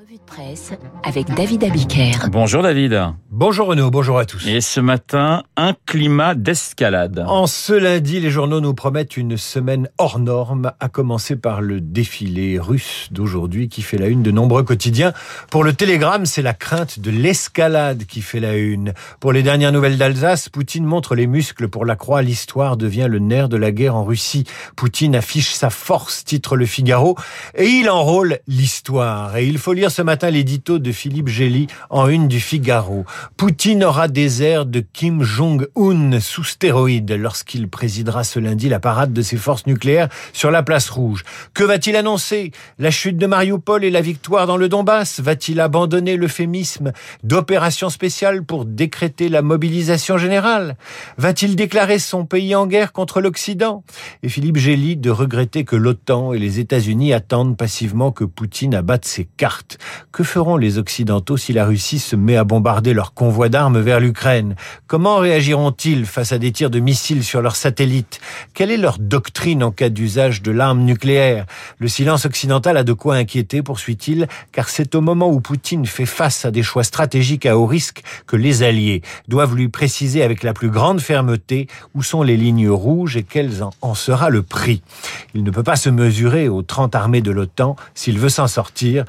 Revue de presse avec David Abiker. Bonjour David. Bonjour Renaud, bonjour à tous. Et ce matin, un climat d'escalade. En ce lundi, les journaux nous promettent une semaine hors norme, à commencer par le défilé russe d'aujourd'hui qui fait la une de nombreux quotidiens. Pour le Télégramme, c'est la crainte de l'escalade qui fait la une. Pour les dernières nouvelles d'Alsace, Poutine montre les muscles pour la croix. L'histoire devient le nerf de la guerre en Russie. Poutine affiche sa force, titre Le Figaro, et il enrôle l'histoire. Et il faut lire ce matin l'édito de Philippe Gély en une du Figaro. Poutine aura des airs de Kim Jong-un sous stéroïdes lorsqu'il présidera ce lundi la parade de ses forces nucléaires sur la place rouge. Que va-t-il annoncer? La chute de Mariupol et la victoire dans le Donbass? Va-t-il abandonner l'euphémisme d'opération spéciale pour décréter la mobilisation générale? Va-t-il déclarer son pays en guerre contre l'Occident? Et Philippe Gély de regretter que l'OTAN et les États-Unis attendent passivement que Poutine abatte ses cartes. Que feront les Occidentaux si la Russie se met à bombarder leur convoi d'armes vers l'Ukraine? Comment réagiront-ils face à des tirs de missiles sur leurs satellites? Quelle est leur doctrine en cas d'usage de l'arme nucléaire? Le silence occidental a de quoi inquiéter, poursuit-il, car c'est au moment où Poutine fait face à des choix stratégiques à haut risque que les alliés doivent lui préciser avec la plus grande fermeté où sont les lignes rouges et quel en sera le prix. Il ne peut pas se mesurer aux 30 armées de l'OTAN. S'il veut s'en sortir,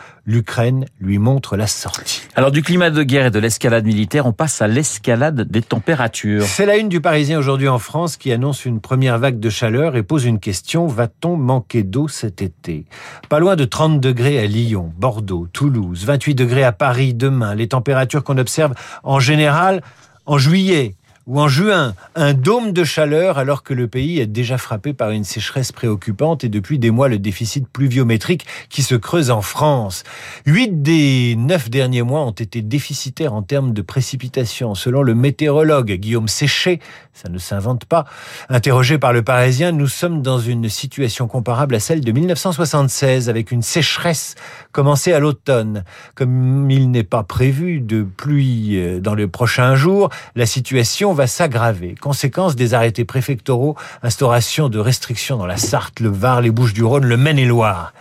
lui montre la sortie. Alors du climat de guerre et de l'escalade militaire, on passe à l'escalade des températures. C'est la une du Parisien aujourd'hui en France qui annonce une première vague de chaleur et pose une question, va-t-on manquer d'eau cet été? Pas loin de 30 degrés à Lyon, Bordeaux, Toulouse, 28 degrés à Paris demain, les températures qu'on observe en général en juillet ou en juin, un dôme de chaleur alors que le pays est déjà frappé par une sécheresse préoccupante et depuis des mois le déficit pluviométrique qui se creuse en France. Huit des neuf derniers mois ont été déficitaires en termes de précipitations. Selon le météorologue Guillaume Séché, ça ne s'invente pas, interrogé par le Parisien, nous sommes dans une situation comparable à celle de 1976 avec une sécheresse commencée à l'automne. Comme il n'est pas prévu de pluie euh, dans les prochains jours, la situation va s'aggraver. Conséquence des arrêtés préfectoraux, instauration de restrictions dans la Sarthe, le Var, les Bouches-du-Rhône, le Maine-et-Loire.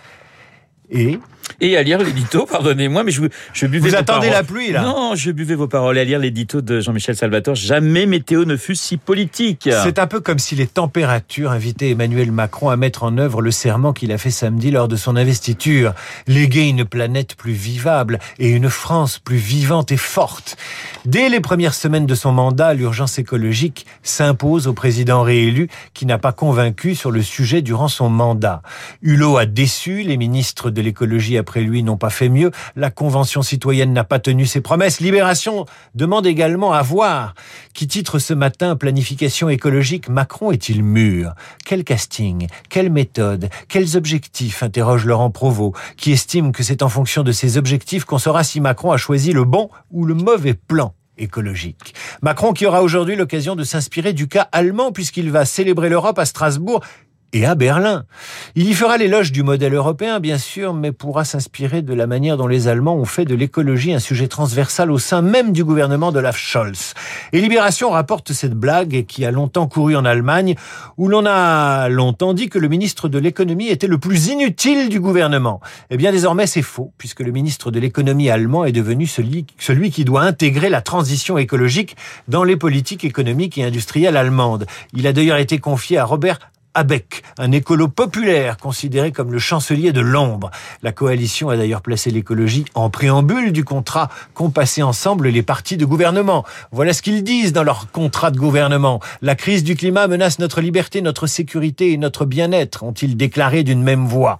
Et et à lire l'édito, pardonnez-moi, mais je, je buvais Vous vos attendez paroles. la pluie, là Non, je buvais vos paroles. Et à lire l'édito de Jean-Michel Salvatore, jamais météo ne fut si politique. C'est un peu comme si les températures invitaient Emmanuel Macron à mettre en œuvre le serment qu'il a fait samedi lors de son investiture. Léguer une planète plus vivable et une France plus vivante et forte. Dès les premières semaines de son mandat, l'urgence écologique s'impose au président réélu qui n'a pas convaincu sur le sujet durant son mandat. Hulot a déçu, les ministres de l'écologie après lui n'ont pas fait mieux. La Convention citoyenne n'a pas tenu ses promesses. Libération demande également à voir. Qui titre ce matin Planification écologique, Macron est-il mûr? Quel casting? Quelle méthode? Quels objectifs? interroge Laurent Provost, qui estime que c'est en fonction de ces objectifs qu'on saura si Macron a choisi le bon ou le mauvais plan écologique. Macron qui aura aujourd'hui l'occasion de s'inspirer du cas allemand puisqu'il va célébrer l'Europe à Strasbourg et à Berlin. Il y fera l'éloge du modèle européen, bien sûr, mais pourra s'inspirer de la manière dont les Allemands ont fait de l'écologie un sujet transversal au sein même du gouvernement de Olaf Scholz. Et Libération rapporte cette blague qui a longtemps couru en Allemagne, où l'on a longtemps dit que le ministre de l'économie était le plus inutile du gouvernement. Eh bien, désormais, c'est faux, puisque le ministre de l'économie allemand est devenu celui qui doit intégrer la transition écologique dans les politiques économiques et industrielles allemandes. Il a d'ailleurs été confié à Robert Abeck, un écolo populaire considéré comme le chancelier de l'ombre. La coalition a d'ailleurs placé l'écologie en préambule du contrat qu'ont passé ensemble les partis de gouvernement. Voilà ce qu'ils disent dans leur contrat de gouvernement. La crise du climat menace notre liberté, notre sécurité et notre bien-être, ont-ils déclaré d'une même voix.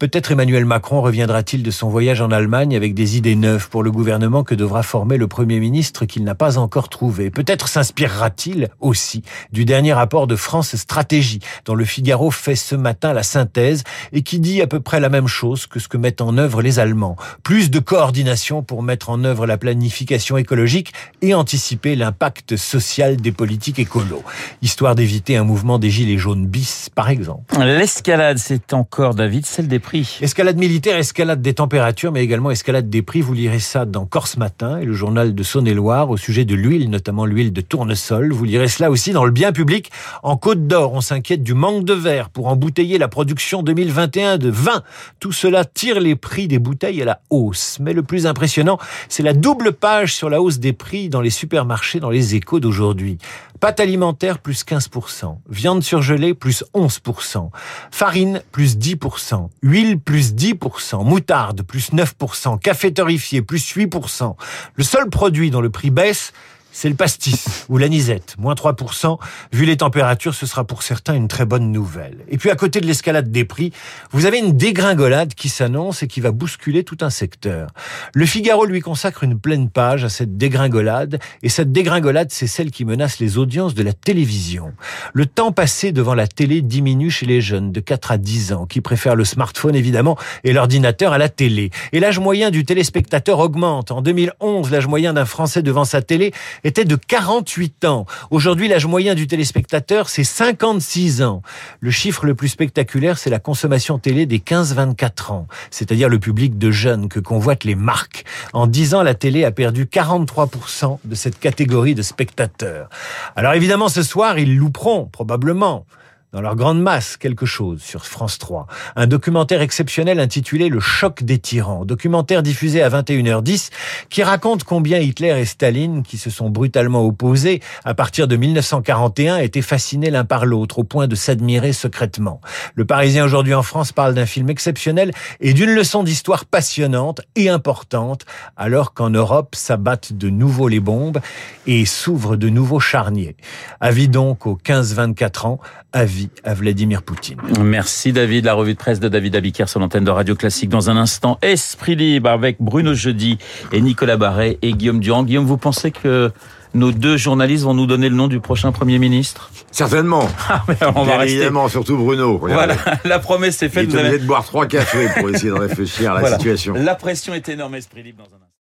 Peut-être Emmanuel Macron reviendra-t-il de son voyage en Allemagne avec des idées neuves pour le gouvernement que devra former le Premier ministre qu'il n'a pas encore trouvé. Peut-être s'inspirera-t-il aussi du dernier rapport de France Stratégie dont le Figaro fait ce matin la synthèse et qui dit à peu près la même chose que ce que mettent en œuvre les Allemands. Plus de coordination pour mettre en œuvre la planification écologique et anticiper l'impact social des politiques écolo. Histoire d'éviter un mouvement des gilets jaunes bis, par exemple. L'escalade, c'est encore, David, celle des Escalade militaire, escalade des températures, mais également escalade des prix. Vous lirez ça dans Corse Matin et le journal de Saône-et-Loire au sujet de l'huile, notamment l'huile de tournesol. Vous lirez cela aussi dans le bien public. En Côte d'Or, on s'inquiète du manque de verre pour embouteiller la production 2021 de vin. Tout cela tire les prix des bouteilles à la hausse. Mais le plus impressionnant, c'est la double page sur la hausse des prix dans les supermarchés, dans les échos d'aujourd'hui. Pâte alimentaire plus 15%, viande surgelée plus 11%, farine plus 10%, huile plus 10%, moutarde plus 9%, café torréfié plus 8%. Le seul produit dont le prix baisse, c'est le pastis ou l'anisette, moins 3%. Vu les températures, ce sera pour certains une très bonne nouvelle. Et puis à côté de l'escalade des prix, vous avez une dégringolade qui s'annonce et qui va bousculer tout un secteur. Le Figaro lui consacre une pleine page à cette dégringolade, et cette dégringolade, c'est celle qui menace les audiences de la télévision. Le temps passé devant la télé diminue chez les jeunes de 4 à 10 ans, qui préfèrent le smartphone évidemment et l'ordinateur à la télé. Et l'âge moyen du téléspectateur augmente. En 2011, l'âge moyen d'un Français devant sa télé était de 48 ans. Aujourd'hui, l'âge moyen du téléspectateur, c'est 56 ans. Le chiffre le plus spectaculaire, c'est la consommation télé des 15-24 ans, c'est-à-dire le public de jeunes que convoitent les marques. En 10 ans, la télé a perdu 43% de cette catégorie de spectateurs. Alors évidemment, ce soir, ils louperont, probablement dans leur grande masse quelque chose sur France 3. Un documentaire exceptionnel intitulé Le choc des tyrans. Documentaire diffusé à 21h10 qui raconte combien Hitler et Staline, qui se sont brutalement opposés à partir de 1941, étaient fascinés l'un par l'autre au point de s'admirer secrètement. Le Parisien aujourd'hui en France parle d'un film exceptionnel et d'une leçon d'histoire passionnante et importante alors qu'en Europe s'abattent de nouveau les bombes et s'ouvrent de nouveaux charniers. Avis donc aux 15-24 ans, avis à Vladimir Poutine. Merci David. La revue de presse de David Abiker sur l'antenne de Radio Classique. Dans un instant, Esprit Libre avec Bruno Jeudi et Nicolas Barret et Guillaume Durand. Guillaume, vous pensez que nos deux journalistes vont nous donner le nom du prochain Premier ministre? Certainement. Ah, mais on va rester... Évidemment, surtout Bruno. Regardez. Voilà, la promesse est faite. Il est obligé de boire trois cafés pour essayer de réfléchir à la voilà. situation. La pression est énorme, Esprit Libre dans un instant.